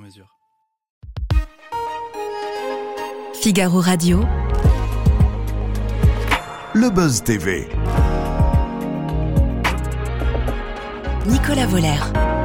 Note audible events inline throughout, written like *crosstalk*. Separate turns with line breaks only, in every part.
mesure.
Figaro Radio.
Le Buzz TV.
Nicolas Voller.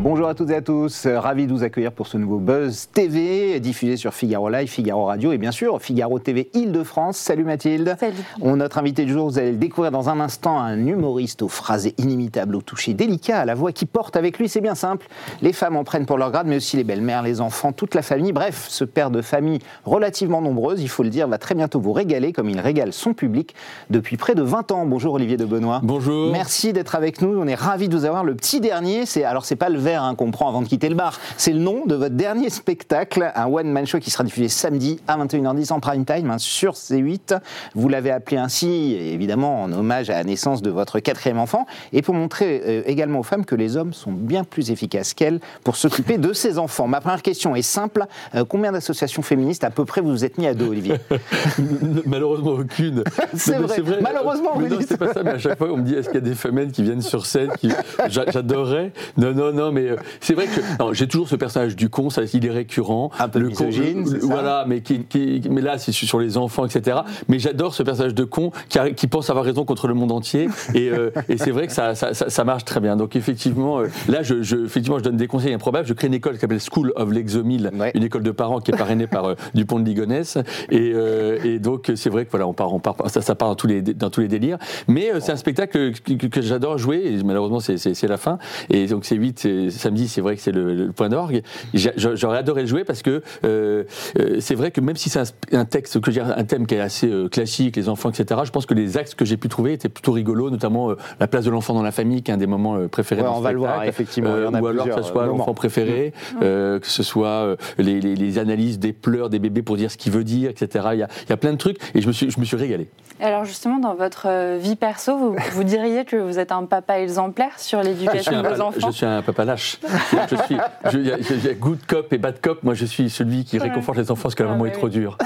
Bonjour à toutes et à tous, ravi de vous accueillir pour ce nouveau Buzz TV diffusé sur Figaro Live, Figaro Radio et bien sûr Figaro TV Île-de-France. Salut Mathilde.
Salut.
On, notre invité du jour, vous allez le découvrir dans un instant, un humoriste aux phrases inimitables, au toucher délicat, à la voix qui porte avec lui. C'est bien simple, les femmes en prennent pour leur grade, mais aussi les belles-mères, les enfants, toute la famille. Bref, ce père de famille relativement nombreuse, il faut le dire, va très bientôt vous régaler comme il régale son public depuis près de 20 ans. Bonjour Olivier de Benoît.
Bonjour.
Merci d'être avec nous. On est ravis de vous avoir. Le petit dernier, c'est alors c'est pas le verre hein, qu'on prend avant de quitter le bar. C'est le nom de votre dernier spectacle, un one man show qui sera diffusé samedi à 21h10 en prime time hein, sur C8. Vous l'avez appelé ainsi, évidemment en hommage à la naissance de votre quatrième enfant, et pour montrer euh, également aux femmes que les hommes sont bien plus efficaces qu'elles pour s'occuper de ces enfants. Ma première question est simple Euh, combien d'associations féministes à peu près vous vous êtes mis à dos, Olivier? *laughs*
Malheureusement aucune. *laughs*
C'est vrai. Malheureusement,
Mais
vous
non,
dites.
c'est pas ça. Mais à chaque fois, on me dit est-ce qu'il y a des femelles qui viennent sur scène qui... J'a- J'adorerais. Non, non, non. Mais euh, c'est vrai que j'ai toujours ce personnage du con. Ça, il est récurrent.
Un peu
le
misogyne,
con,
ça
Voilà. Mais qui, qui- mais là, c'est sur les enfants, etc. Mais j'adore ce personnage de con qui, a- qui pense avoir raison contre le monde entier. Et, euh, et c'est vrai que ça, ça, ça- ça marche très bien. Donc effectivement, euh, là, je, je- effectivement, je donne des conseils improbables. Je crée une école qui s'appelle School of l'Exomile,
Ouais.
une école de parents qui est parrainée par Dupont de Ligonnès. Et, et donc, c'est vrai que voilà, on part, on part, ça, ça part dans tous les, dans tous les délires. Mais c'est un spectacle que, que- que j'adore jouer. Et malheureusement, c'est- la fin. Et donc, c'est 8 c'est- samedi, c'est vrai que c'est le, le point d'orgue. J'aurais adoré le jouer parce que euh, euh, c'est vrai que même si c'est un, un texte, que j'ai un thème qui est assez euh, classique, les enfants, etc., je pense que les axes que j'ai pu trouver étaient plutôt rigolos, notamment euh, la place de l'enfant dans la famille, qui est un des moments préférés
Ouais,
dans
on va le voir, effectivement. Il y en a
ou alors que ce soit
moments.
l'enfant préféré, euh, que ce soit les, les- les analyses des pleurs des bébés pour dire ce qu'il veut dire, etc. Il y a, il y a plein de trucs et je me suis, je me suis régalé.
Alors justement, dans votre vie perso, vous, vous diriez que vous êtes un papa exemplaire sur l'éducation de vos enfants
je suis un papa lâche. Je suis, il y, a- y good cop et bad cop. Moi, je suis celui qui réconforte les enfants parce que la
Ah,
maman est
oui.
trop dure.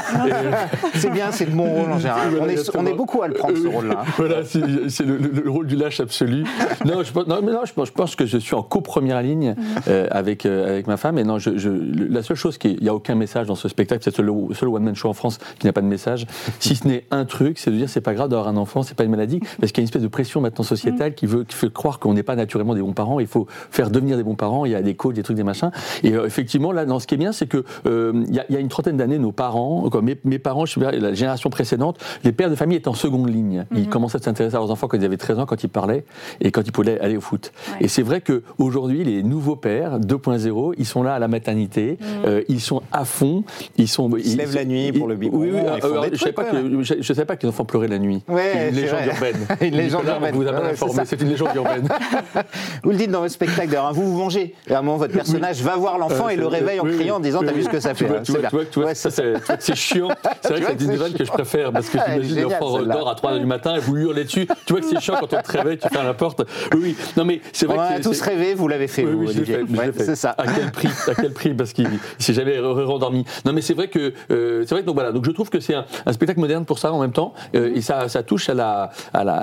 C'est bien, c'est bon rôle en général.
Voilà,
On est, on
exactement.
est beaucoup à le prendre ce rôle-là. hein.
Voilà, c'est le, le- le rôle du lâche absolu. Non, je non, mais non, je pense, je pense que je suis en co-première ligne euh, avec, euh, avec ma femme. Et non, je, je- le- la seule chose qui il n'y a aucun message dans ce spectacle, c'est le seul, seul one-man show en France qui n'a pas de message. Si ce n'est un truc, c'est de dire c'est pas grave d'avoir un enfant, c'est pas une maladie, parce qu'il y a une espèce de pression maintenant sociétale qui veut qui fait croire qu'on n'est pas naturellement des bons parents. Il faut faire devenir des bons parents. Il y a des coachs, des trucs, des machins. Et euh, effectivement, là, dans ce qui est bien, c'est que euh, il y, a, il y a une trentaine d'années, nos parents, quoi, mes, mes parents, je sais pas, la génération précédente, les pères de famille étaient en seconde ligne. Ils commençaient à s'intéresser à leurs enfants quand ils avaient 13 ans, quand ils parlaient et quand ils pouvaient aller au foot.
Ouais.
Et c'est vrai que aujourd'hui, les nouveaux pères 2.0, ils sont là à la maternité, euh, ils sont à fond, ils sont.
Ils se lèvent la nuit pour le biberon,
Oui, oui. alors,
des
je savais pas que je, je savais pas que les enfants pleuraient la nuit.
Ouais,
c'est une légende
vrai.
urbaine. *laughs*
Une légende urbaine.
Vous a mal
Ouais, c'est
informé.
ça.
C'est une légende urbaine. *laughs*
Vous le dites dans votre spectacle, d'ailleurs, hein, vous vous mangez. Et à un moment, votre personnage va voir l'enfant
Euh,
et le réveille en criant en disant T'as vu ce que ça fait
tu
c'est
vois, chiant. *laughs* C'est vrai que c'est une nouvelle que je préfère parce que j'imagine l'enfant dort à 3 h du matin et vous hurlez dessus. Tu vois que c'est chiant quand on te réveille, tu fermes la porte. Oui. Non, mais c'est
On
vrai que
a tous rêvé, vous l'avez fait, vous, Olivier. C'est ça.
À quel prix À quel prix Parce qu'il s'est jamais re- rendormi. Non, mais c'est vrai que euh, c'est vrai que donc voilà. Donc je trouve que c'est un, spectacle moderne pour ça en même temps, euh, et ça, touche à la.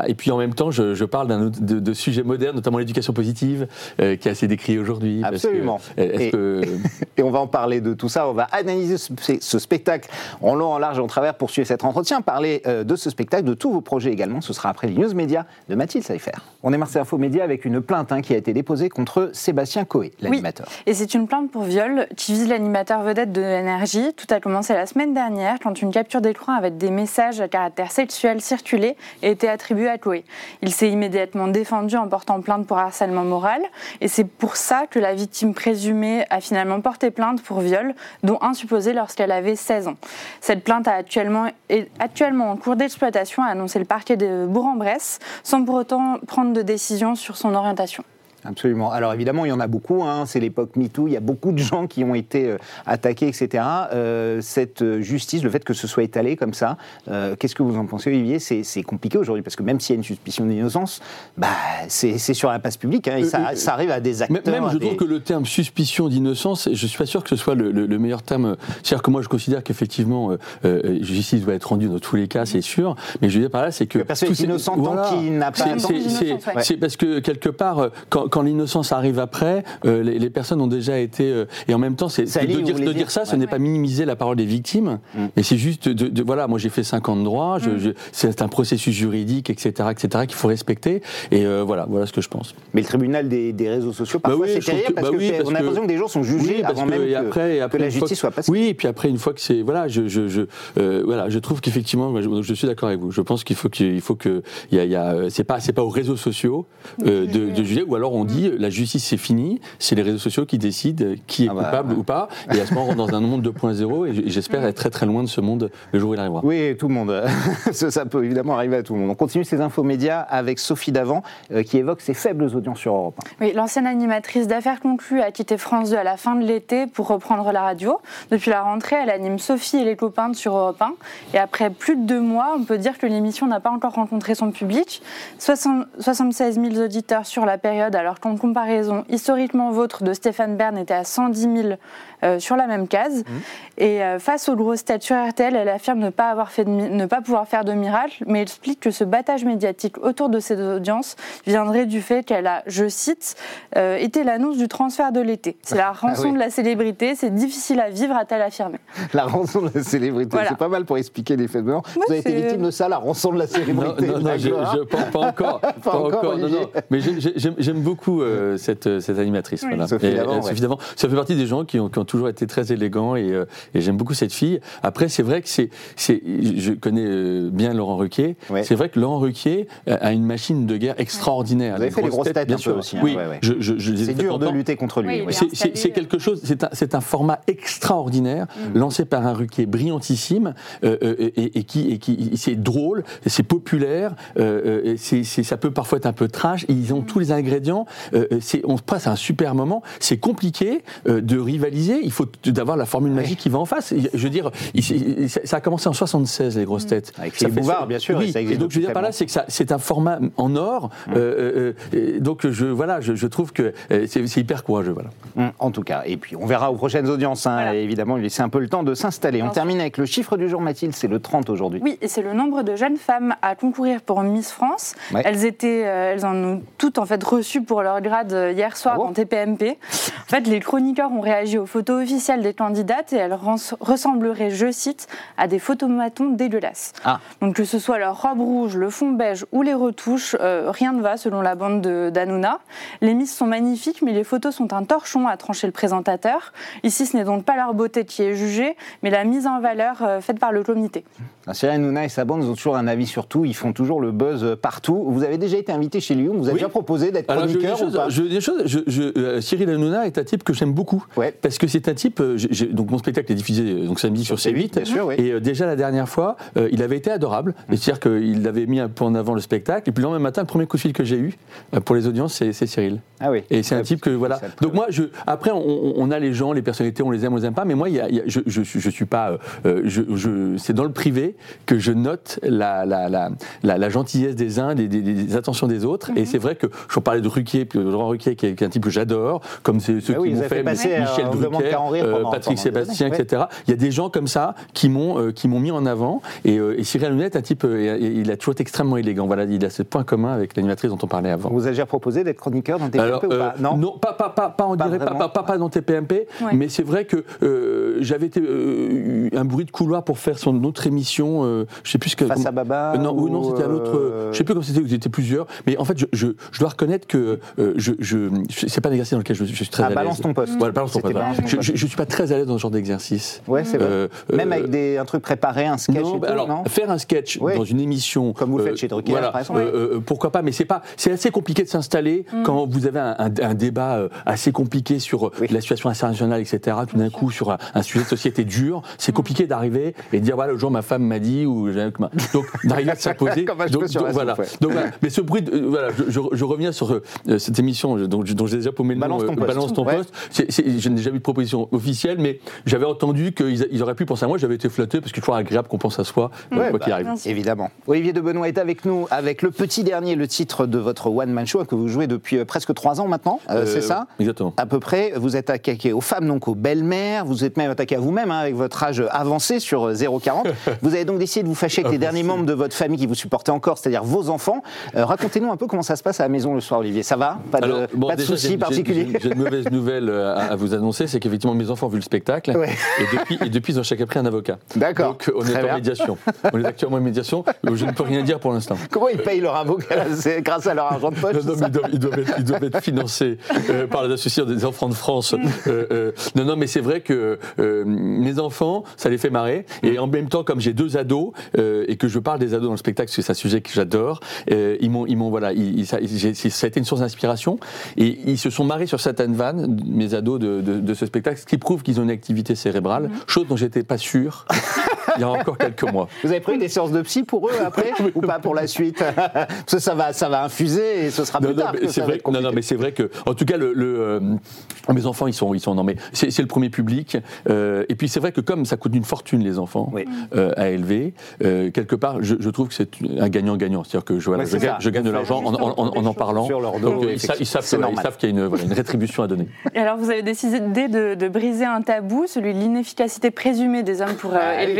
Et puis en même temps, je, parle de, sujets modernes, notamment l'éducation positive, qui est assez aujourd'hui.
Absolument.
Est-ce que
Et on va en parler de tout ça. On va analyser ce, ce spectacle en long, en large et en travers pour suivre cet entretien. Parler euh, de ce spectacle, de tous vos projets également. Ce sera après les news médias de Mathilde Saïfer. On est Marseille Info Média avec une plainte hein, qui a été déposée contre Sébastien Coé, l'animateur.
Et c'est une plainte pour viol qui vise l'animateur vedette de l'énergie. Tout a commencé la semaine dernière quand une capture d'écran avec des messages à caractère sexuel circulait et était attribuée à Chloé. Il s'est immédiatement défendu en portant plainte pour harcèlement moral. Et c'est pour ça que la victime présumée a finalement porté plainte pour viol, dont un supposé lorsqu'elle avait 16 ans. Cette plainte actuellement, est actuellement en cours d'exploitation, a annoncé le parquet de Bourg-en-Bresse, sans pour autant prendre de décision sur son orientation.
Absolument. Alors évidemment, il y en a beaucoup. hein. C'est l'époque MeToo. Il y a beaucoup de gens qui ont été euh, attaqués, etc. Euh, cette euh, justice, le fait que ce soit étalé comme ça, euh, qu'est-ce que vous en pensez, Olivier? C'est compliqué aujourd'hui parce que même s'il y a une suspicion d'innocence, bah, c'est sur la place publique hein, et ça, ça arrive à des acteurs.
Même, je trouve que le terme suspicion d'innocence, je suis pas sûr que ce soit le, le- le meilleur terme. C'est-à-dire que moi, je considère qu'effectivement, justice doit être rendue dans tous les cas, c'est sûr. Mais je veux dire par là, c'est que
La personne
tous
est
ces-
innocente tant qu'il n'a pas-
C'est-
innocent, ouais.
Parce que quelque part, quand, quand l'innocence arrive après, euh, les, les personnes ont déjà été. euh, et en même temps, c'est de dire, de ça, ce n'est pas minimiser la parole des victimes,
Mm.
mais c'est juste de, de- voilà, moi j'ai fait 5 ans de droit, je- je- c'est un processus juridique, etc., etc., qu'il faut respecter. Et euh, voilà, voilà ce que je pense.
Mais le tribunal des, des réseaux sociaux, parfois,
oui,
c'est terrible
que-
parce
bah
que
oui,
on
parce
a
que-
l'impression que des gens sont jugés
Oui, parce
avant
que,
même
et
que,
après, et
que
après,
la justice
que-
soit passée.
Oui, et puis après, une fois que c'est. Voilà, je, je, je, euh, voilà, je trouve qu'effectivement, je, je suis d'accord avec vous. Je pense qu'il faut qu'il il faut que. Il y a, il y a, c'est pas, c'est pas aux réseaux sociaux de, de juger, ou alors on dit la justice c'est fini, c'est les réseaux sociaux qui décident qui est
Ah bah,
coupable ou pas, et à ce moment on rentre dans un monde 2.0, et j'espère être très très loin de ce monde le jour où il arrivera.
Oui, tout le monde. *laughs* ça, ça peut évidemment arriver à tout le monde. On continue ces infos médias avec Sophie Davant euh, qui évoque ses faibles audiences sur Europe 1.
Oui, l'ancienne animatrice d'affaires conclues a quitté France 2 à la fin de l'été pour reprendre la radio. Depuis la rentrée, elle anime Sophie et les copains sur Europe 1. Et après plus de deux mois, on peut dire que l'émission n'a pas encore rencontré son public. 60 76 000 auditeurs sur la période, alors qu'en comparaison, historiquement vôtre de Stéphane Bern était à 110 000 euh, sur la même case. Et euh, face aux grosses têtes sur RTL, elle affirme ne pas, avoir fait de ne pas pouvoir faire de miracle, mais explique que ce battage médiatique autour de ses audiences viendrait du fait qu'elle a, je cite, euh, été l'annonce du transfert de l'été. C'est la rançon
Ah oui.
de la célébrité, c'est difficile à vivre, a-t-elle affirmé.
La rançon de la célébrité,
Voilà.
c'est pas mal pour expliquer les faits de mort. Vous avez été victime de ça, la rançon de la célébrité.
non, non, je, je- *laughs* pas, pas encore. pas
encore,
non. Mais j'ai- j'ai- j'aime j'aime beaucoup euh, cette, cette animatrice.
Oui.
Voilà.
Sophie
Et,
Davant,
euh,
ouais.
Sophie Davant. Ça fait partie des gens qui ont, qui ont toujours été très élégants et, euh, et j'aime beaucoup cette fille. Après, c'est vrai que c'est. c'est- Je connais euh, bien Laurent Ruquier.
Ouais.
C'est vrai que Laurent Ruquier euh, a une machine de guerre extraordinaire.
Vous avez fait les grosses têtes
bien
un peu
sûr.
aussi, hein,
oui,
ouais, ouais.
je, je, je les ai
C'est dur de lutter contre lui.
Oui,
C'est- C'est c'est quelque chose, c'est un, c'est un format extraordinaire, lancé par un Ruquier brillantissime, euh, euh, et, et qui, et qui c'est drôle, c'est populaire, euh, euh, et c'est- c'est- ça peut parfois être un peu trash, ils ont tous les ingrédients, euh, euh, on passe un super moment, c'est compliqué euh, de rivaliser, il faut d'avoir la formule magique qui va en face. Je veux dire, il- il- ça a commencé en 76, les grosses têtes.
Avec
Ça
Philippe Bouvard, bien sûr, et ça
donc je veux dire par là, c'est que c'est un format en or, euh, euh, euh, donc je, voilà, je, je trouve que euh, c'est hyper courageux. Voilà.
Hum, En tout cas, et puis on verra aux prochaines audiences, hein,
Voilà.
évidemment, lui laisser un peu le temps de s'installer. On termine avec le chiffre du jour, Mathilde, c'est le 30 aujourd'hui.
Oui, et c'est le nombre de jeunes femmes à concourir pour Miss France.
Ouais.
Elles étaient, euh, elles en ont toutes en fait reçu pour leur grade euh, hier soir
Ah bon
dans TPMP. En fait, les chroniqueurs ont réagi aux photos officielles des candidates et elles ressembleraient, je cite, à des photomatons dégueulasses.
Ah.
Donc que ce soit leur robe rouge, le fond beige ou les retouches, euh, rien ne va selon la bande de- d'Anouna. Les Miss sont magnifiques, mais les photos sont un torchon, a tranché le présentateur. Ici, ce n'est donc pas leur beauté qui est jugée, mais la mise en valeur euh, faite par le comité.
Ah, Cyril Hanouna et sa bande ils ont toujours un avis sur tout, ils font toujours le buzz partout. Vous avez déjà été invité chez Lyon, vous avez
Oui.
déjà proposé d'être
Alors, je veux
chroniqueur
des
ou pas
je veux des choses. Je- je- euh, Cyril Hanouna est un type que j'aime beaucoup.
Ouais.
Parce que c'est un type. euh, donc, mon spectacle est diffusé euh, donc, samedi sur,
Sur
C8.
C8, bien sûr, oui.
Et euh, déjà, la dernière fois, euh, il avait été adorable. C'est-à-dire qu'il avait mis un peu en avant le spectacle. Et puis, le lendemain matin, le premier coup de fil que j'ai eu euh, pour les audiences, c'est Cyril.
Ah oui.
Et c'est un type que voilà. Donc moi, je, après, on, on- on a les gens, les personnalités, on les aime, on les aime pas. Mais moi, y a- y a- je, je, suis- je suis pas. euh, euh, je- c'est dans le privé que je note la, la, la, la, la gentillesse des uns, des, des- des attentions des autres. Et c'est vrai que je parlais de Ruquier, puis de Laurent Ruquier, qui est, un type que j'adore, comme c'est ceux
Ah oui,
qui m'ont
avez
fait,
fait passer, euh,
Michel
demande
Drucker, euh,
pendant-
Patrick
pendant
Sébastien,
années,
etc. Il y a des gens comme ça qui m'ont euh, qui m'ont mis en avant. Et, euh, et Cyril Hanouna est un type, euh, il a toujours été extrêmement élégant. Voilà, il a ce point commun avec l'animatrice dont on parlait avant.
Vous a déjà proposé d'être chroniqueur dans TPMP
Alors,
ou pas
euh,
Non
pas, pas, pas, pas, on
Pas
dirait pas, pas, pas, pas dans TPMP,
Ouais.
mais c'est vrai que euh, j'avais été euh, un bruit de couloir pour faire son autre émission. Euh, je sais plus ce que.
Face à Baba
Euh, non, c'était un autre.
euh,
Je sais plus comment c'était. Vous étiez plusieurs, mais en fait, je, je, je dois reconnaître que euh, je, je, c'est pas un exercice dans lequel je, je suis très
Ah,
à l'aise.
balance ton poste.
Voilà, balance ton
C'était
poste.
balance ton
Je,
poste.
je, je suis pas très à l'aise dans ce genre d'exercice.
Ouais, c'est vrai.
Euh,
Même
euh,
avec des, un truc préparé, un sketch
non,
et
bah
tout,
alors
non
faire un sketch dans une émission,
Comme vous le faites chez Drucker,
voilà,
par exemple.
euh, euh, pourquoi pas Mais c'est pas, c'est assez compliqué de s'installer quand vous avez un, un- un débat euh, assez compliqué sur euh,
Oui.
la situation internationale, etc. Tout d'un coup sur un, un sujet de société dur, c'est compliqué d'arriver et de dire voilà le jour ma femme m'a dit ou j'ai- donc d'arriver à s'imposer. *laughs* Donc, donc, voilà.
soupe, ouais.
Donc, voilà. Mais ce bruit, de- euh, voilà, je, je- je reviens sur euh, euh, cette émission dont, dont j'ai déjà paumé le
Balance
nom,
ton
euh,
poste.
Balance ton
Ouais.
poste. C'est- c'est- je n'ai jamais eu de proposition officielle, mais j'avais entendu qu'ils ils auraient pu penser à moi. J'avais été flatté parce que toujours agréable qu'on pense à soi, euh,
Ouais,
quoi
bah,
qu'il arrive.
bien sûr.
Évidemment. Olivier de Benoît est avec nous avec le petit dernier, le titre de votre One Man Show que vous jouez depuis euh, presque trois ans maintenant, euh, c'est
Euh,
ça
Exactement.
à peu près, vous êtes attaqué aux femmes, donc aux belles-mères, vous êtes même attaqué à vous-même hein, avec votre âge avancé sur euh, 0,40. vous avez donc décidé de vous fâcher avec les derniers membres de votre famille qui vous supportaient encore, c'est-à-dire vos enfants. Euh, Racontez-nous un peu comment ça se passe à la maison le soir, Olivier. Ça va? Pas de,
Alors, bon,
pas de
déjà,
soucis particuliers
J'ai une mauvaise *laughs* nouvelle euh, à, à vous annoncer, c'est qu'effectivement mes enfants ont vu le spectacle
Ouais.
et, depuis, et depuis ils ont chacun pris un avocat.
D'accord.
Donc on est en médiation. On est actuellement en médiation. Je ne peux rien dire pour l'instant.
Comment ils payent leur avocat C'est grâce à leur argent de poche
Non, non, ils, doivent, ils doivent être, ils doivent être financés euh, par l'association des enfants de France. Euh, euh, non, non, mais c'est vrai que mes enfants, ça les fait marrer. Et en même temps, comme j'ai deux ados euh, et que je parle des ados dans le spectacle, parce que c'est un sujet que j'adore, euh, ils m'ont, ils m'ont, voilà, ils- ça, a été une source d'inspiration. Et ils se sont marrés sur certaines vannes, mes ados de, de- de ce spectacle, ce qui prouve qu'ils ont une activité cérébrale, chose dont j'étais pas sûr *laughs* il y a encore quelques mois. *laughs*
Vous avez pris des séances de psy pour eux après *laughs* ou pas pour la suite? Parce que ça va, ça va infuser et ce sera plus
Non, non,
tard
mais
que
c'est
ça va
vrai,
être
non, non, mais c'est vrai que, en tout cas, le, le, euh, mes enfants, ils sont, ils sont, non, mais c'est c'est le premier public. euh, et puis c'est vrai que comme ça coûte une fortune les enfants
Oui.
euh, à élever, euh, quelque part, je, je trouve que c'est un gagnant-gagnant. C'est-à-dire que je, voilà, gagne,
ça.
je gagne de l'argent en, en, en- en en parlant.
sur leur dos,
Donc, ils, savent, ils savent
c'est
que- ils
normal.
savent qu'il y a une, voilà, une rétribution à donner.
Et alors, vous avez décidé de, de briser un tabou, celui de l'inefficacité présumée des hommes pour euh,
Ah oui,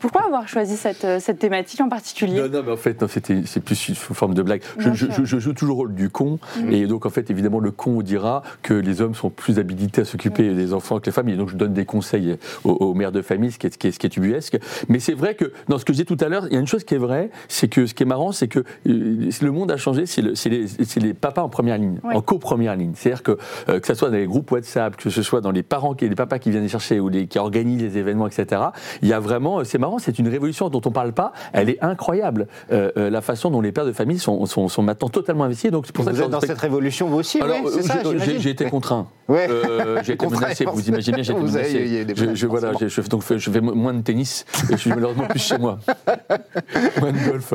Pourquoi avoir choisi cette, euh, cette thématique en particulier
Non, non, mais en fait, c'est plus sous forme de blague. Je,
Bien
je-
sûr.
je- je joue toujours le rôle du con, et donc en fait, évidemment, le con dira que les hommes sont plus habilités à s'occuper des enfants que les femmes, et donc je donne des conseils aux, aux mères de famille, ce qui est, qui est, ce qui est ubuesque. Mais c'est vrai que, dans ce que je disais tout à l'heure, il y a une chose qui est vraie, c'est que ce qui est marrant, c'est que euh, le monde a changé, c'est, le- c'est les, papas en première ligne, en co-première ligne. C'est-à-dire que, euh, que ce soit dans les groupes WhatsApp, que ce soit dans les parents, qui, les papas qui viennent les chercher, ou les, qui organisent les événements, etc., il y a vraiment, c'est marrant, c'est une révolution dont on parle pas, elle est incroyable. Euh, euh, la façon dont les pères de famille sont, sont, sont maintenant totalement investis. Donc c'est pour ça
Vous
que
êtes dans
je-
cette révolution vous aussi
alors,
oui, ça,
j'ai- été contraint.
Ouais.
Euh, j'ai été
Contraint,
menacé. Vous imaginez bien, j'ai été menacé. je, je- voilà, je, je- donc je fais moins de tennis et je suis malheureusement plus chez moi. *laughs* moins de golf.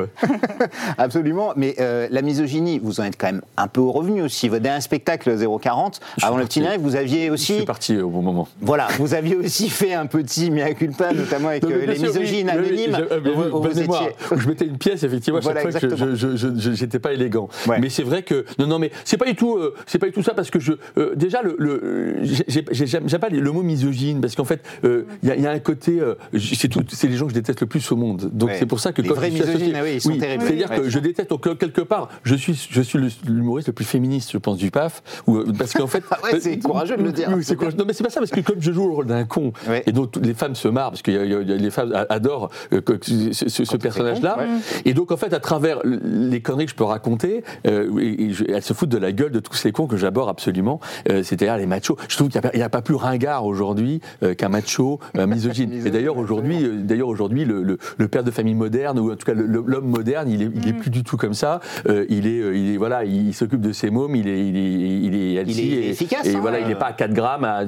Absolument, mais euh, la misogynie, vous en êtes quand même un peu au revenu aussi. Votre dernier spectacle 040,
Je suis
avant le petit live, vous aviez
Je
aussi,
suis parti au bon moment.
voilà, vous aviez aussi fait un petit mea culpa, notamment avec
Non,
euh, les
sûr,
misogynes
oui,
anonymes.
oui,
vous étiez-
Où je mettais une pièce, effectivement, à chaque fois que je- je je- j'étais pas élégant.
Ouais.
Mais c'est vrai que non, non, mais c'est pas du tout, euh, c'est pas du tout ça parce que je euh, déjà le, le j'ai- j'ai- j'aime pas le mot misogyne parce qu'en fait euh, il y, a- il y a un côté, euh, c'est tout, c'est les gens que je déteste le plus au monde. Donc
Ouais.
c'est pour ça que
Les vrais
je
misogynes, oui, ils sont terribles.
C'est-à-dire que je déteste donc quelque part, je suis je suis l'humoriste le plus féministe, je pense, du PAF, euh, parce qu'en fait, *laughs*
Ah ouais, c'est courageux de le dire. *laughs*
Non, mais c'est pas ça parce que comme je joue le rôle d'un con et donc les femmes se marrent parce a- y a- les femmes adorent euh, que- ce, personnage-là.
ouais.
Et donc en fait, à travers les conneries que je peux raconter, euh, et- et je- elles se foutent de la gueule de tous ces cons que j'aborde absolument. euh, C'est-à-dire les machos. Je trouve qu'il n'y a, pas plus ringard aujourd'hui euh, qu'un macho euh, *laughs* misogyne. et d'ailleurs aujourd'hui, euh, d'ailleurs aujourd'hui, le, le- le père de famille moderne ou en tout cas l'homme moderne, il est, il est plus du tout comme ça. Euh, il est, il est voilà, il, s'occupe de ses mômes. Il est, il est, il est
Il est
et,
efficace,
Et
hein,
voilà, il n'est pas à 4 grammes à,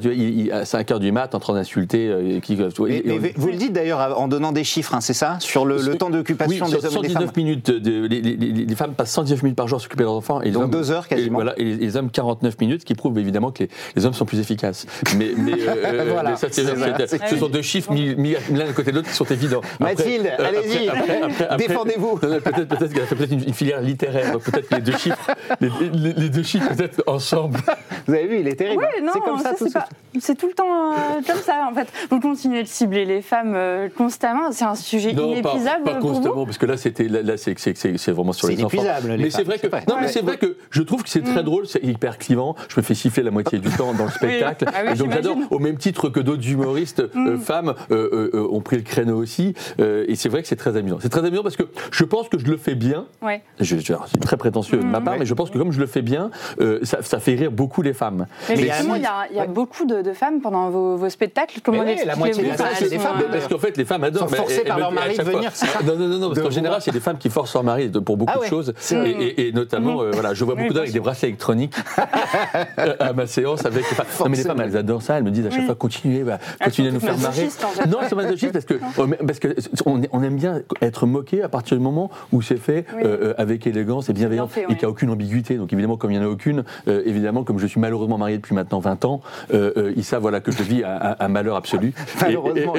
à 5 heures du mat en train d'insulter. euh, qui,
Mais,
et-
mais
et-
vous le dites d'ailleurs en donnant des chiffres, hein, c'est ça? Sur le, le temps d'occupation
oui,
des hommes et des femmes
119 minutes, de, les, les- les- les femmes passent 119 minutes par jour à s'occuper de leurs enfants. Et les
Donc
hommes-
deux heures quasiment.
Et, voilà, et les, les hommes 49 minutes, ce qui prouve évidemment que les, les hommes sont plus efficaces. Mais, mais, euh, *laughs*
Voilà,
mais ça, c'est-
c'est vrai,
c'est-
c'est-
ce sont deux chiffres mis, mis l'un à côté de l'autre qui sont évidents. Après-
Mathilde,
euh,
allez-y,
après- après- après-
défendez-vous.
Non, non, Peut-être peut qu'elle a fait peut-être une, une filière littéraire, donc peut-être que les deux chiffres, *laughs* les, les- les deux chiffres peut-être ensemble.
Vous avez vu, il est terrible.
Oui, non,
c'est comme ça, tout
c'est
de
pas- c'est tout le temps euh, comme ça en fait. Vous continuez de cibler les femmes euh, constamment, c'est un sujet
Non, pas,
inépuisable
pas
pour
constamment,
vous.
parce que là, c'était là, là, c'est c'est- c'est- c'est vraiment sur
C'est
les enfants. Mais c'est vrai que non, mais c'est vrai que je trouve que c'est très drôle, c'est hyper clivant. Je me fais siffler la moitié du temps dans le *laughs* spectacle,
Ah oui,
et donc j'adore. Au même titre que d'autres humoristes euh, femmes euh, euh, euh, ont pris le créneau aussi, euh, et c'est vrai que c'est très amusant. C'est très amusant parce que je pense que je le fais bien.
Ouais.
Je, je- c'est très prétentieux de ma part,
Ouais.
mais je pense que comme je le fais bien, euh, ça, ça fait rire beaucoup les femmes.
Mais justement,
il y a-
beaucoup de, femmes pendant vos, spectacles. Comment Elles
c'est des femmes, parce
qu'en fait, les femmes adorent.
Sont forcées par leur mari de venir, c'est ça
Non, non, non, non, parce qu'en général, c'est des femmes qui forcent leur mari pour beaucoup
Ah
de choses. Et, notamment, euh, voilà, je vois beaucoup d'hommes avec des bracelets électroniques *laughs* euh, à ma séance avec. Non, mais les femmes, elles adorent ça. Elles me disent à chaque fois, continuez, bah, continuez à nous faire marrer. Non, elles sont masochistes parce que *laughs* mais- parce que on, aime bien être moqué à partir du moment où c'est fait euh, euh, avec élégance et bienveillance et qu'il n'y a aucune ambiguïté. Donc évidemment, comme il n'y en a aucune, euh, évidemment, comme je suis malheureusement marié depuis maintenant 20 ans, euh, euh, ils savent voilà, que je vis un, malheur absolu. *laughs*
Malheureusement,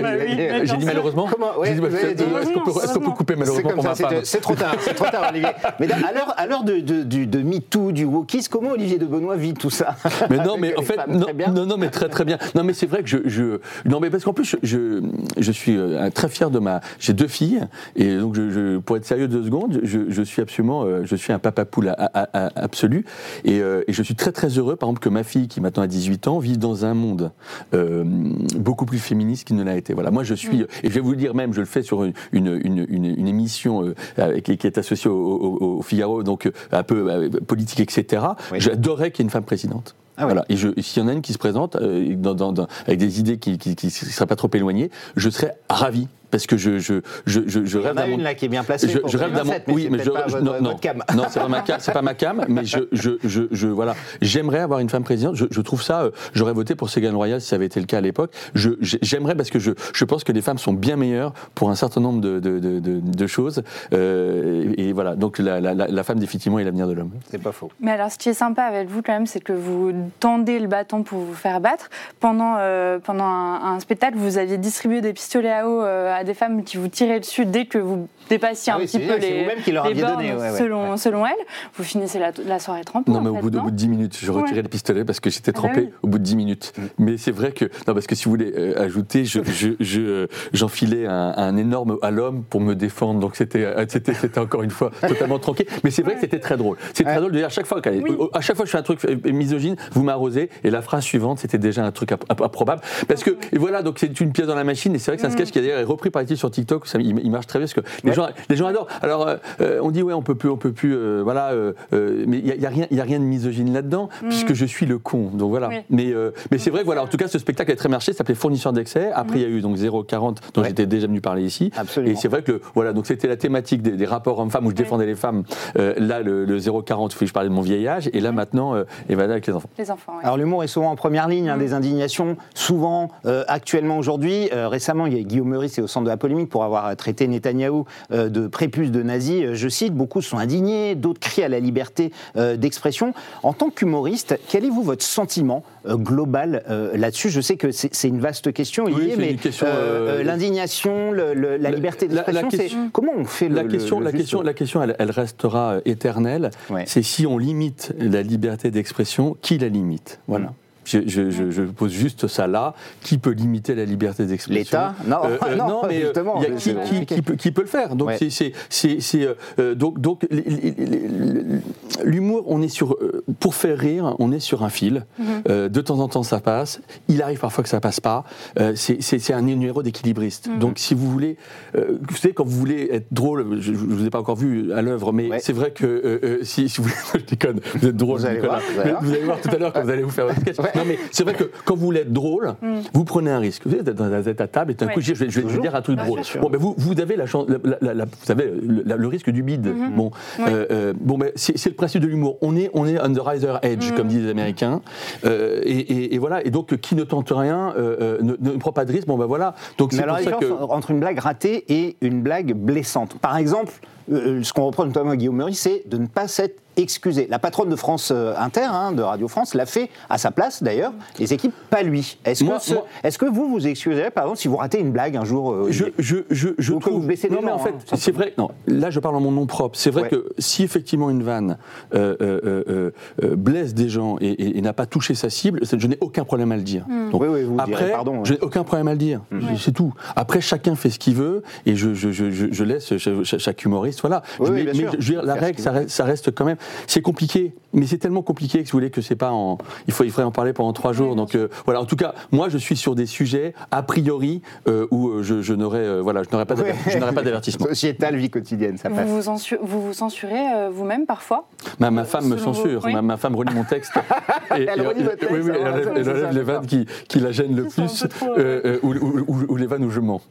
J'ai dit malheureusement Est-ce qu'on peut, est-ce qu'on peut couper
C'est
malheureusement pour
ça,
ma
c'est trop tard, c'est trop tard, Olivier. Mais à l'heure, à l'heure de, de, du- de MeToo, du wokisme, comment Olivier de Benoît vit tout ça?
Mais non, *laughs* mais en fait,
femmes,
non, non, mais très très bien. Non, mais c'est vrai que je, je non, mais parce qu'en plus, je, je, je suis euh, très fier de ma. J'ai deux filles, et donc je, je- pour être sérieux deux secondes, je, je suis absolument, euh, je suis un papa poule à- à- à- absolu, et, euh, et je suis très très heureux, par exemple, que ma fille, qui maintenant a 18 ans, vive dans un monde euh, beaucoup plus féministe qu'il ne l'a été. Voilà, moi je suis, et je vais vous le dire même, je le fais sur une, une, une, émission euh, qui est associée au, au- au Figaro, donc euh, un peu euh, politique, etc.
Oui.
J'adorerais qu'il y ait une femme présidente.
Ah.
Voilà. Et, s'il y en a une qui se présente euh, dans- dans- dans- avec des idées qui ne seraient pas trop éloignées, je serais ravi. Parce que je, je, je, je, je
Il y
rêve
en a
d'un monde-
une là qui est bien placée.
je,
pour
je rêve d'un monde.
2027, mais
Oui, mais je,
pas
je-
votre-
non, non, non, c'est pas ma cam, c'est pas ma cam, mais je, je, je, je voilà, j'aimerais avoir une femme présidente. Je, je trouve ça. euh, J'aurais voté pour Ségolène Royal si ça avait été le cas à l'époque. J'aimerais parce que je, je pense que les femmes sont bien meilleures pour un certain nombre de, de, de, de- de choses. Euh, et, et voilà, donc la, la, la, la femme définitivement est l'avenir de l'homme.
C'est pas faux.
Mais alors, ce qui est sympa avec vous, quand même, c'est que vous tendez le bâton pour vous faire battre. Pendant, euh, pendant un, un spectacle, vous aviez distribué des pistolets à eau euh, à des femmes qui vous tiraient dessus dès que vous dépassiez
Ah
un
oui,
petit peu les,
vous-même qui leur
les bornes
donné, ouais, ouais,
selon,
ouais.
selon elles. Vous finissez la, la soirée trempée.
Non, mais au,
fait,
bout de, au
non
bout de 10 minutes, je retirais
Ouais.
le pistolet parce que j'étais
Ah bah
trempé
oui.
au bout de 10 minutes. Mais c'est vrai que, non, parce que si vous voulez euh, ajouter, je, je, je, j'enfilais un, un énorme à l'homme pour me défendre. Donc c'était, euh, c'était, c'était encore une fois totalement tranquille. Mais c'est vrai que c'était très drôle. C'est
Ouais.
très drôle de dire à chaque fois,
Oui.
à chaque fois que je fais un truc euh, misogyne, vous m'arrosez. Et la phrase suivante, c'était déjà un truc improbable. Parce que, et voilà, donc c'est une pièce dans la machine. Et c'est vrai que c'est un sketch qui d'ailleurs est repris par sur TikTok. Ça, il, il marche très bien parce que les,
Ouais.
gens, les gens adorent. Alors, euh, euh, on dit, ouais, on peut plus, on peut plus, euh, voilà, euh, mais il n'y a, y a rien, il y a rien de misogyne là-dedans, puisque je suis le con. Donc voilà.
Oui.
Mais, euh, mais c'est vrai que voilà, en tout cas, ce spectacle a très marché, ça s'appelait Fournisseur d'excès. Après, il y a eu donc 040, dont
Ouais.
j'étais déjà venu parler ici.
Absolument.
Et c'est vrai que le- voilà, donc c'était la thématique des, des rapports hommes-femmes où je défendais les femmes. Euh, là, le, le 040, je parlais de mon vieil âge. Et là, maintenant, euh, et voilà, avec les enfants.
Les enfants, ouais.
Alors l'humour est souvent en première ligne, hein,
Mm.
des indignations, souvent euh, actuellement aujourd'hui. Euh, récemment, il y a Guillaume Meurice est au centre de la polémique pour avoir traité Netanyahou euh, de prépuce de nazi. Euh, Je cite, beaucoup sont indignés, d'autres crient à la liberté euh, d'expression. En tant qu'humoriste, quel est vous votre sentiment global là-dessus? Je sais que c'est une vaste question, Olivier, mais euh, l'indignation, la
la-
liberté d'expression, c'est comment on fait le,
La
le-
question,
le
la question, la question, elle, elle restera éternelle.
Ouais.
C'est si on limite la liberté d'expression, qui la limite? Voilà. Je, je- je- je pose juste ça là. Qui peut limiter la liberté d'expression
L'État Non, *laughs* non,
mais euh,
justement,
il y a qui, peut, qui peut le faire. Donc
Ouais.
c'est- euh, euh, donc, l'humour, on est sur, euh, pour faire rire, on est sur un fil.
Mhm.
Euh, de temps en temps, ça passe. Il arrive parfois que ça passe pas. Euh, c'est, c'est- c'est un numéro d'équilibriste.
Mhm.
Donc si vous voulez, euh, vous savez quand vous voulez être drôle, je, je vous ai pas encore vu à l'œuvre, mais
Ouais.
c'est vrai que euh, euh, si, si vous, *laughs* je déconne, vous êtes drôle,
Vous allez
Nicolas.
voir, vous allez voir.
vous allez voir tout à l'heure quand vous allez vous faire votre sketch.
Ouais.
Non mais c'est vrai que quand vous voulez être drôle, vous prenez un risque. Vous êtes dans vous êtes à table et d'un
Ouais.
coup, je vais, je vais- je vais
Toujours.
dire un truc drôle. Bon, ben vous, vous avez la chance, la- la- la- vous avez le, la- le risque du bide. Bon, euh, euh, bon, ben c'est c'est le principe de l'humour. On est, on est on riser edge, comme disent les Américains. Euh, et, et- et voilà. Et donc, qui ne tente rien euh, euh, ne, ne prend pas de risque. Bon, ben voilà. Donc
Mais
c'est
alors,
pour
la
ça
différence
que.
entre une blague ratée et une blague blessante. Par exemple, euh, ce qu'on reproche notamment à Guillaume Meurice, c'est de ne pas s'être excusé. La patronne de France euh, Inter, hein, de Radio France, l'a fait à sa place d'ailleurs, les équipes, pas lui. Est-ce que,
Moi-
ce-
moi-
est-ce que vous vous excusez, par exemple, si vous ratez une blague un jour euh,
Je, je, je, je
Ou que vous blessez des
non, mais en fait,
hein,
c'est vrai. Non, là, je parle en mon nom propre. C'est vrai
Ouais.
que si effectivement une vanne euh, euh, euh, euh, blesse des gens et, et- et n'a pas touché sa cible, je n'ai aucun problème à le dire. Donc,
Oui, oui, vous direz
après,
pardon, ouais.
je n'ai aucun problème à le dire. C'est tout. Après, chacun fait ce qu'il veut et je, je, je, je- je laisse cha- cha- chaque humoriste soit là.
Oui,
Je-
oui,
mais
bien
mais
sûr.
je veux dire, la règle, ça reste, ça reste quand même. C'est compliqué, mais c'est tellement compliqué que si vous voulez que c'est pas en. Il faut, il faudrait en parler pendant trois jours. Donc euh, voilà. En tout cas, moi, je suis sur des sujets a priori euh, où euh, je, je n'aurais, euh, voilà, je n'aurais pas, d'aver- je n'aurais pas d'avertissement. *laughs*
Sociétale, vie quotidienne, ça passe.
Vous vous, vous vous censurez euh, vous-même parfois?
Ma, ma femme me censure,
oui.
ma, ma femme relit mon texte. *laughs* Et,
Elle relit votre texte,
oui, oui, elle
alors,
enlève,
ça,
elle
c'est
enlève
ça,
les vannes qui, qui la gênent le plus, ou, les vannes où je mens.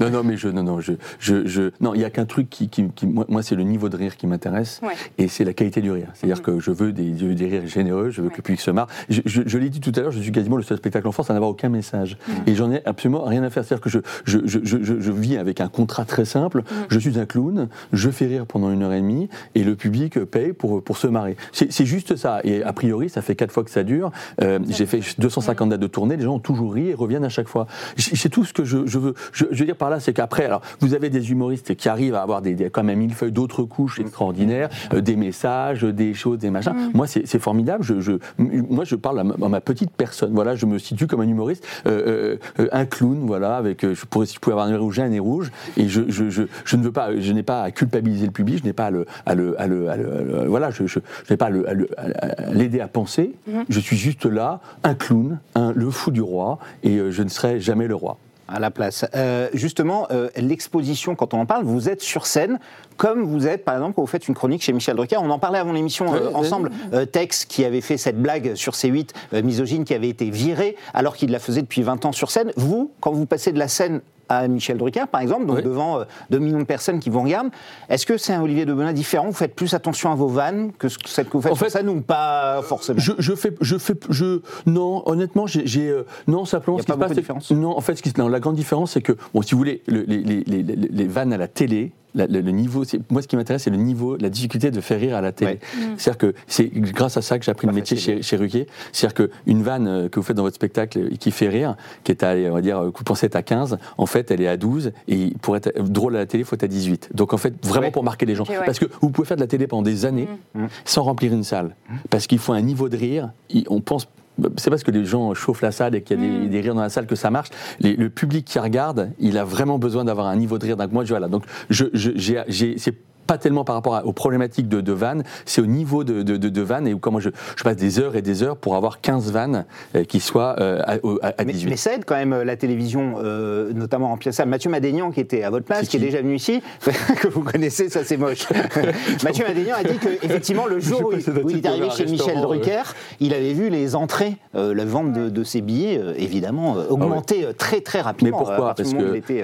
Non, non, mais je, non, non, je, non, il y a qu'un truc qui, qui- qui- moi, moi, c'est le niveau de rire qui m'intéresse,
Ouais.
et c'est la qualité du rire. C'est-à-dire que je veux des, je veux des rires généreux, je veux que le public se marre. Je, je- je l'ai dit tout à l'heure, je suis quasiment le seul spectacle en France à n'avoir aucun message, et j'en ai absolument rien à faire. C'est-à-dire que je, je, je, je, je- je vis avec un contrat très simple. Je suis un clown, je fais rire pendant une heure et demie, et le public paye pour, pour se marrer. C'est juste ça. Et a priori, ça fait quatre fois que ça dure. Euh, J'ai fait 250 dates de tournée, les gens ont toujours ri et reviennent à chaque fois. C'est tout ce que je, je veux. Je veux dire par là, c'est qu'après, alors, vous avez des humoristes qui arrivent à avoir des, des, quand même mille feuilles d'autres couches extraordinaires, euh, des messages, des choses, des machins. Moi, c'est formidable. Je, je, moi, je parle à ma, à ma petite personne. Voilà, je me situe comme un humoriste, euh, euh, un clown, voilà, avec, je pourrais, si je pouvais avoir un nez rouge, j'ai un nez rouge, et je, ne veux pas, je n'ai pas à culpabiliser le public, je n'ai pas à le, à le, à le, à voilà, je, n'ai pas à l'aider à penser. Je suis juste là, un clown, un, le fou du roi, et je ne serai jamais le roi.
À la place. Euh, justement, euh, l'exposition, quand on en parle, vous êtes sur scène, comme vous êtes, par exemple, quand vous faites une chronique chez Michel Drucker. On en parlait avant l'émission euh, ensemble. Euh, Tex, qui avait fait cette blague sur C8, euh, misogyne, qui avait été viré, alors qu'il la faisait depuis 20 ans sur scène. Vous, quand vous passez de la scène à Michel Drucker, par exemple, donc
Oui.
devant euh, 2 millions de personnes qui vous regardent, est-ce que c'est un Olivier de Bonin différent? Vous faites plus attention à vos vannes que ce- celles que vous faites
En fait,
scène ou pas forcément?
Je, je fais, je fais, je non, honnêtement, j'ai, euh, non simplement
Y a
ce qui
pas
se passe,
de différence?
non, en fait, ce qui, non, la grande différence, c'est que, bon, si vous voulez, le- les, les, les, les- les vannes à la télé. La- le, le niveau, c'est- moi, ce qui m'intéresse, c'est le niveau, la difficulté de faire rire à la télé.
Ouais.
C'est-à-dire que c'est grâce à ça que j'ai appris
Pas
le métier chez, chez Ruquier. C'est-à-dire qu'une vanne euh, que vous faites dans votre spectacle et qui fait rire, qui est à, on va dire, que vous pensez être à 15, en fait, elle est à 12, et pour être drôle à la télé, il faut être à 18. Donc, en fait, vraiment
Ouais.
pour marquer les gens.
Ouais.
Parce que vous pouvez faire de la télé pendant des années sans remplir une salle. Parce qu'il faut un niveau de rire. On pense. C'est parce que les gens chauffent la salle et qu'il y a des, des rires dans la salle que ça marche. Les- le public qui regarde, il a vraiment besoin d'avoir un niveau de rire. Donc moi, je, voilà. Donc je, je- j'ai- j'ai- c'est pas tellement par rapport aux problématiques de, de vannes, c'est au niveau de, de, vannes et où comment je, je passe des heures et des heures pour avoir 15 vannes euh, qui soient euh, à, à- à
Mais,
18.
mais ça aide quand même euh, la télévision, euh, notamment en pièce. Mathieu Madénian, qui était à votre place, qui est déjà venu ici, *laughs* que vous connaissez, ça c'est moche. *laughs* Mathieu Madénian a dit que effectivement le jour où, il est arrivé chez Michel Drucker, il avait vu les entrées, euh, la vente de, ses billets, évidemment, euh, augmenter très très
Mais
rapidement. à
pourquoi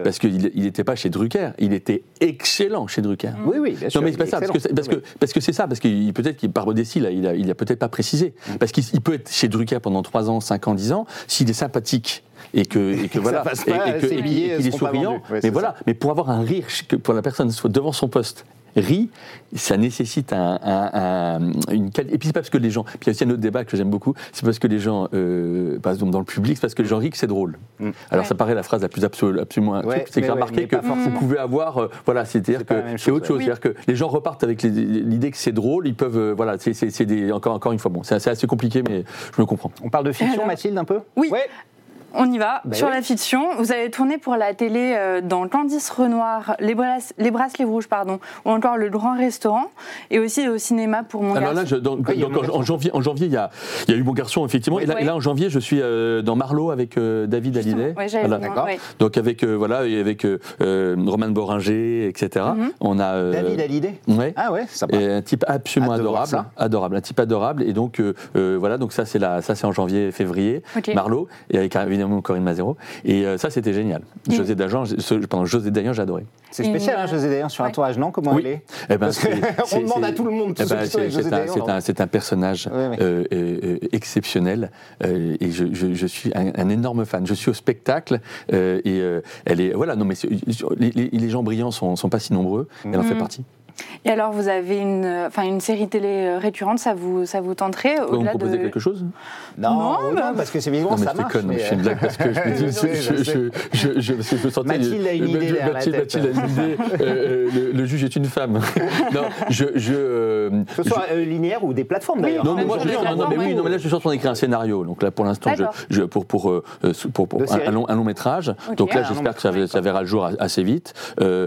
parce qu'il n'était pas chez Drucker, il était excellent chez Drucker.
Oui, oui, bien sûr.
Non mais c'est pas ça, parce que parce que parce que c'est ça, parce qu'il peut-être qu'il par modestie là, il a, il a peut-être pas précisé, parce qu'il il peut être chez Drucker pendant 3 ans, 5 ans, 10 ans, s'il est sympathique et que, et que *laughs* voilà, et,
pas,
qu'il est souriant.
Ouais,
mais voilà, mais pour avoir un rire, que pour la personne soit devant son poste rit, ça nécessite un, un- un- une qualité. Et puis c'est pas parce que les gens. Puis il y a aussi un autre débat que j'aime beaucoup. C'est parce que les gens, euh, par exemple dans le public, c'est parce que les gens rient que c'est drôle. Alors
Ouais.
ça paraît la phrase la plus absolue, absolument.
Mm. Ouais,
c'est que j'ai
ouais,
remarqué que vous pouvez avoir, euh, voilà, c'est-à-dire que c'est autre chose. C'est-à-dire que les gens repartent avec l'idée que c'est drôle, ils peuvent, euh, voilà, c'est- c'est c'est des encore encore une fois bon, c'est assez, assez compliqué, mais je me comprends.
On parle de fiction,
Alors-
Mathilde, un peu?
Oui. On y va.
Bah
Sur
oui.
la fiction, vous avez tourné pour la télé euh, dans Candice Renoir, Les, Brace- les Bracelets Rouges, pardon, ou encore Le Grand Restaurant, et aussi au cinéma pour mon
Alors là,
garçon.
je, donc,
Oui, il y a
donc,
Mon
en, janvier, en janvier, il y a, il y a eu mon garçon effectivement, et là,
Ouais.
et là, en janvier, je suis euh, dans Marlowe avec euh, David Hallyday. Voilà.
D'accord.
ouais.
Donc avec euh, voilà, et avec Roman Boringer, etc.
Mhm.
On a euh,
David Hallyday
ouais.
Ah ouais, sympa.
Et un type absolument adorable, adorable, un type adorable. Et donc euh, euh, voilà, donc ça c'est la, ça c'est en janvier, février,
Ok.
Marlowe, et avec évidemment Corinne Mazero. Et euh, ça c'était génial. José Dayan, pendant José Dayan, adoré.
C'est spécial, hein, José Dayan, sur un
Ouais.
tournage, non? Comment
Oui.
elle est?
Eh ben,
Parce *laughs* demande à tout le monde,
eh ben, c'est- un- personnage
Ouais, ouais.
euh, euh, exceptionnel euh, et je, je- je suis un, un énorme fan. Je suis au spectacle euh, et euh, elle est voilà non mais les, les- les gens brillants sont, sont pas si nombreux. Elle en fait
Mhm.
partie.
Et alors, vous avez une, enfin, une série télé récurrente, ça vous, ça vous tenterait
Vous me
au-delà
proposez
de...
quelque chose?
Non,
Non,
non,
bah-
parce que c'est évidemment
Non, mais
ça
c'était
marche.
con,
mais,
je fais une
euh,
blague parce que je *laughs* me dis,
Je
je,
je
je,
sais.
je, je, parce que je me sentais.
Mathilde a une idée derrière la
Mathilde,
tête.
Mathilde a une idée. euh, euh, le, le juge est une femme. *laughs* non, je. je euh,
Que ce soit euh, linéaire ou des plateformes d'ailleurs.
non, mais moi, non, non, mais
plateformes,
oui,
ouais.
non, mais là, je suis en train d'écrire un scénario. Donc là, pour l'instant, je, pour, pour, euh, pour, un, long, un long métrage. Donc là, j'espère que ça, verra le jour assez vite. Euh,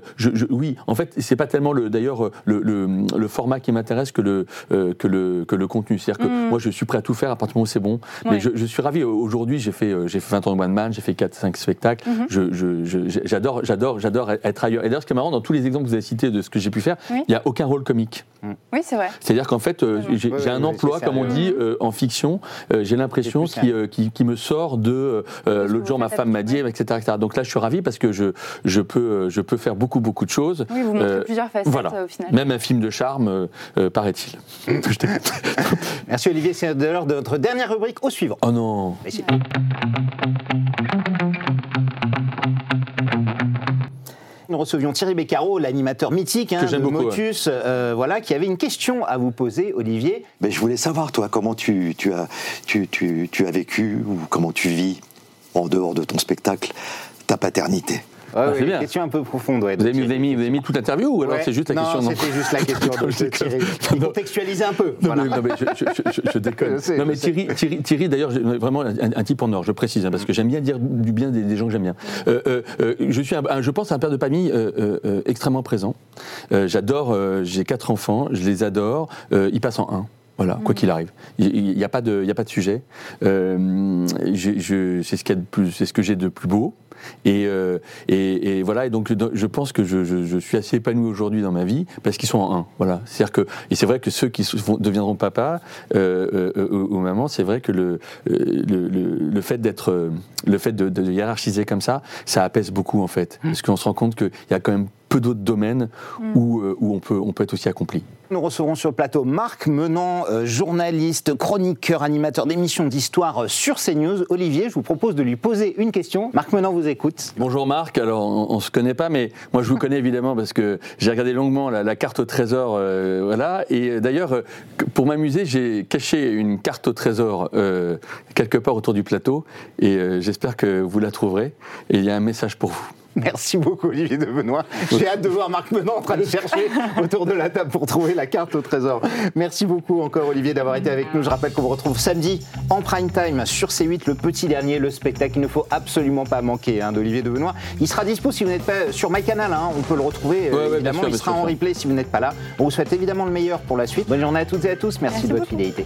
oui, en fait, c'est pas tellement le, d'ailleurs le, le, le format qui m'intéresse que le, euh, que le, que le contenu. C'est-à-dire que
Mm.
moi, je suis prêt à tout faire à partir du moment où c'est bon. Mais je, je suis ravi. Aujourd'hui, j'ai fait, euh, j'ai fait 20 ans de One Man, j'ai fait 4-5 spectacles.
Mhm.
Je- je- je- j'adore, j'adore, j'adore être ailleurs. Et d'ailleurs, ce qui est marrant, dans tous les exemples que vous avez cités de ce que j'ai pu faire, il
Oui.
n'y a aucun rôle comique.
Oui, c'est vrai.
C'est-à-dire qu'en fait, euh, j'ai un emploi, comme on dit, euh, en fiction. Euh, j'ai l'impression qui, euh, qui, qui me sort de euh, l'autre jour ma femme m'a dit, etc., etc. Donc là, je suis ravi parce que je, je, peux, euh, je peux faire beaucoup, beaucoup de choses.
Oui, vous montrez
Euh,
plusieurs facettes
voilà.
Au final.
Même un film de charme, euh, euh, paraît-il. *laughs* *laughs*
Merci Olivier, c'est de l'heure de notre dernière rubrique au suivant.
oh non
Nous recevions Thierry Beccaro, l'animateur mythique hein, de
beaucoup,
Motus, euh, voilà, qui avait une question à vous poser, Olivier.
Mais je voulais savoir, toi, comment tu, tu, as, tu, tu, tu as vécu ou comment tu vis, en dehors de ton spectacle, ta paternité?
Ah, c'est
une
bien.
question un peu profonde. Ouais,
vous avez, mis, vous,
Thierry.
avez mis, vous avez mis toute l'interview ou alors
Ouais.
c'est juste la
non,
question
c'était juste la question de, *laughs* de Thierry. contextualiser un peu.
Non,
voilà.
mais, non, mais je, je- je- je- je déconne.
Sais,
non, mais. Thierry, Thierry, Thierry, d'ailleurs, vraiment un, un type en or, je précise, hein, parce que j'aime bien dire du bien des, des gens que j'aime bien. Euh, euh, euh, je suis, un, je pense, un père de famille euh, extrêmement présent. J'adore, j'ai quatre enfants, je les adore. Ils passent en un. Voilà, quoi qu'il arrive. Il n'y a, pas de- il y a pas de sujet. Euh, ce, c'est ce que j'ai de plus beau. Et, euh, et, et voilà, et donc je- pense que je, je- je suis assez épanoui aujourd'hui dans ma vie parce qu'ils sont en un. Voilà, c'est-à-dire que et c'est vrai que ceux qui deviendront papa euh, euh, ou, ou maman, c'est vrai que le, le, le- le fait d'être, le fait de, de hiérarchiser comme ça, ça apaise beaucoup en fait, parce qu'on se rend compte qu'il y a quand même peu d'autres domaines où, euh, où on peut on peut être aussi accompli.
Nous recevrons sur le plateau Marc Menant, euh, journaliste, chroniqueur, animateur d'émissions d'histoire euh, sur CNews. Olivier, je vous propose de lui poser une question. Marc Menant vous écoute.
Bonjour Marc, alors on, on se connaît pas, mais moi je vous connais évidemment parce que j'ai regardé longuement la, la carte au trésor, euh, voilà. Et d'ailleurs, pour m'amuser, j'ai caché une carte au trésor euh, quelque part autour du plateau, et euh, j'espère que vous la trouverez. Et il y a un message pour vous. *laughs*
Merci beaucoup Olivier de Benoît. J'ai hâte de voir Marc Menant en train de chercher *laughs* autour de la table pour trouver la carte au trésor. Merci beaucoup encore Olivier d'avoir été avec nous. Je rappelle qu'on vous retrouve samedi en prime time sur C8, le petit dernier, le spectacle qu'il ne faut absolument pas manquer hein, d'Olivier de Benoît. Il sera dispo si vous n'êtes pas sur MyCanal, hein, on peut le retrouver euh,
Ouais, ouais, bien
évidemment.
sûr,
Il sera en replay si vous n'êtes pas là. On vous souhaite évidemment le meilleur pour la suite. Bonne journée à toutes et à tous. Merci,
Merci
de votre
beaucoup.
fidélité.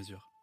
mesure.